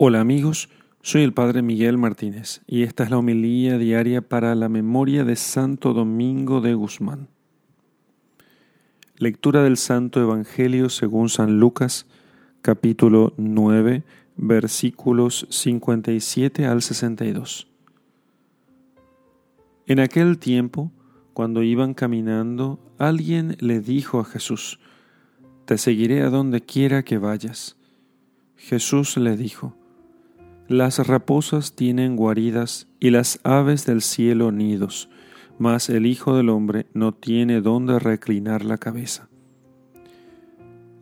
Hola amigos, soy el Padre Miguel Martínez y esta es la homilía diaria para la memoria de Santo Domingo de Guzmán. Lectura del Santo Evangelio según San Lucas, capítulo 9, versículos 57 al 62. En aquel tiempo, cuando iban caminando, alguien le dijo a Jesús, Te seguiré a donde quiera que vayas. Jesús le dijo, las raposas tienen guaridas y las aves del cielo nidos, mas el Hijo del Hombre no tiene dónde reclinar la cabeza.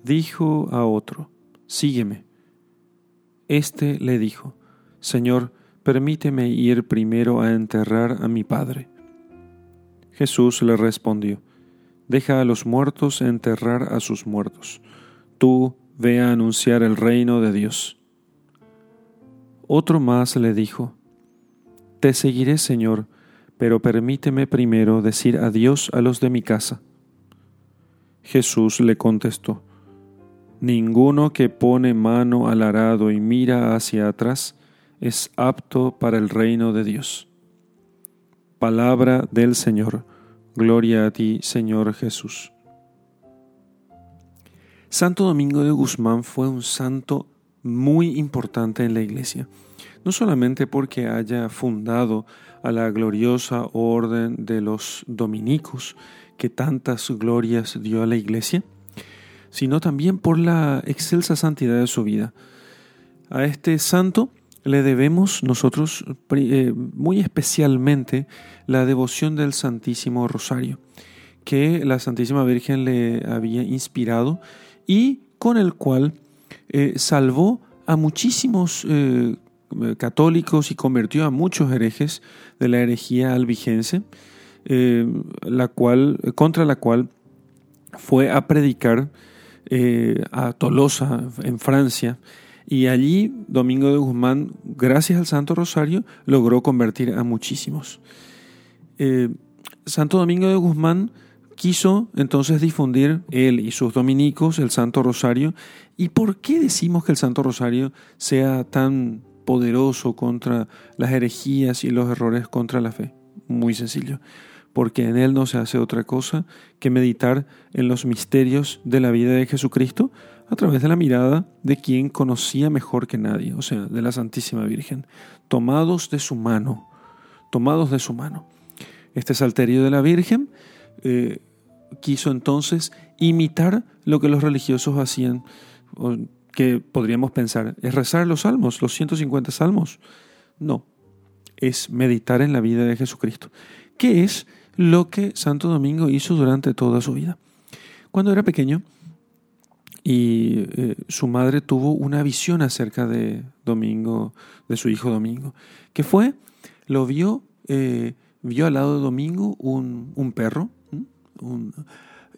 Dijo a otro, Sígueme. Este le dijo, Señor, permíteme ir primero a enterrar a mi Padre. Jesús le respondió, Deja a los muertos enterrar a sus muertos. Tú ve a anunciar el reino de Dios. Otro más le dijo, Te seguiré, Señor, pero permíteme primero decir adiós a los de mi casa. Jesús le contestó, Ninguno que pone mano al arado y mira hacia atrás es apto para el reino de Dios. Palabra del Señor. Gloria a ti, Señor Jesús. Santo Domingo de Guzmán fue un santo muy importante en la iglesia, no solamente porque haya fundado a la gloriosa orden de los dominicos, que tantas glorias dio a la iglesia, sino también por la excelsa santidad de su vida. A este santo le debemos nosotros eh, muy especialmente la devoción del Santísimo Rosario, que la Santísima Virgen le había inspirado y con el cual eh, salvó a muchísimos eh, católicos y convirtió a muchos herejes de la herejía albigense, eh, la cual, contra la cual fue a predicar a Tolosa, en Francia, y allí Domingo de Guzmán, gracias al Santo Rosario, logró convertir a muchísimos. Santo Domingo de Guzmán quiso entonces difundir él y sus dominicos el Santo Rosario. ¿Y por qué decimos que el Santo Rosario sea tan poderoso contra las herejías y los errores contra la fe? Muy sencillo, porque en él no se hace otra cosa que meditar en los misterios de la vida de Jesucristo a través de la mirada de quien conocía mejor que nadie, o sea, de la Santísima Virgen, tomados de su mano, tomados de su mano. Este salterio de la Virgen eh, quiso entonces imitar lo que los religiosos hacían, que podríamos pensar, ¿es rezar los salmos, los 150 salmos? No, es meditar en la vida de Jesucristo, que es lo que Santo Domingo hizo durante toda su vida. Cuando era pequeño y eh, su madre tuvo una visión acerca de Domingo, de su hijo Domingo, que fue, lo vio, eh, vio al lado de Domingo un, un perro,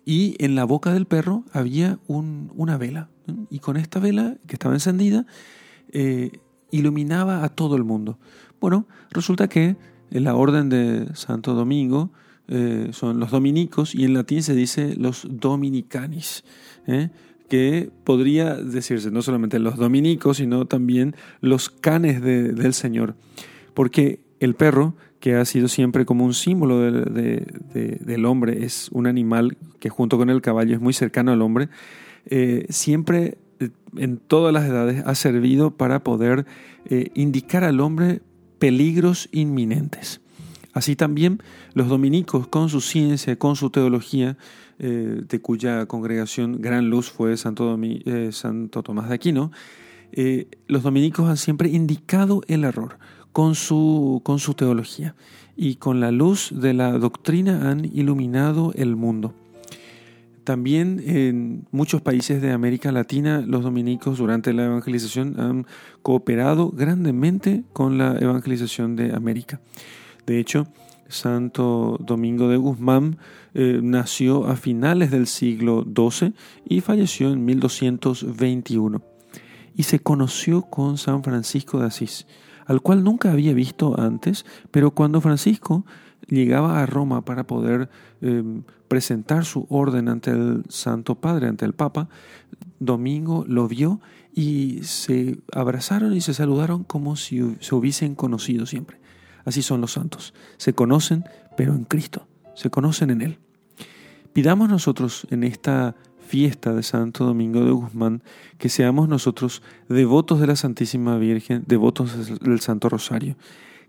y en la boca del perro había una vela. Y con esta vela, que estaba encendida, eh, iluminaba a todo el mundo. Bueno, resulta que en la orden de Santo Domingo eh, son los dominicos y en latín se dice los dominicanis, ¿eh? que podría decirse no solamente los dominicos, sino también los canes del Señor. Porque el perro que ha sido siempre como un símbolo del hombre, es un animal que junto con el caballo es muy cercano al hombre, eh, siempre eh, en todas las edades ha servido para poder eh, indicar al hombre peligros inminentes. Así también los dominicos, con su ciencia, con su teología, de cuya congregación gran luz fue Santo, Santo Tomás de Aquino, los dominicos han siempre indicado el error con su, con su teología y con la luz de la doctrina han iluminado el mundo. También en muchos países de América Latina los dominicos durante la evangelización han cooperado grandemente con la evangelización de América. De hecho, Santo Domingo de Guzmán eh, nació a finales del siglo XII y falleció en 1221. Y se conoció con San Francisco de Asís al cual nunca había visto antes, pero cuando Francisco llegaba a Roma para poder em, presentar su orden ante el Santo Padre, ante el Papa, Domingo lo vio y se abrazaron y se saludaron como si se hubiesen conocido siempre. Así son los santos. Se conocen, pero en Cristo. Se conocen en Él. Pidamos nosotros en esta fiesta de Santo Domingo de Guzmán que seamos nosotros devotos de la Santísima Virgen, devotos del Santo Rosario.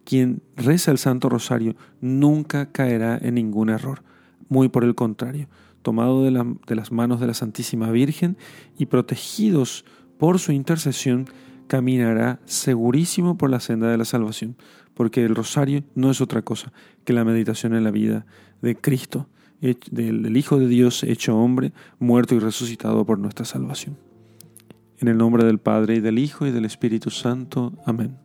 Quien reza el Santo Rosario nunca caerá en ningún error. Muy por el contrario, tomado de, las manos de la Santísima Virgen y protegidos por su intercesión, caminará segurísimo por la senda de la salvación, porque el rosario no es otra cosa que la meditación en la vida de Cristo, del Hijo de Dios hecho hombre, muerto y resucitado por nuestra salvación. En el nombre del Padre y del Hijo y del Espíritu Santo. Amén.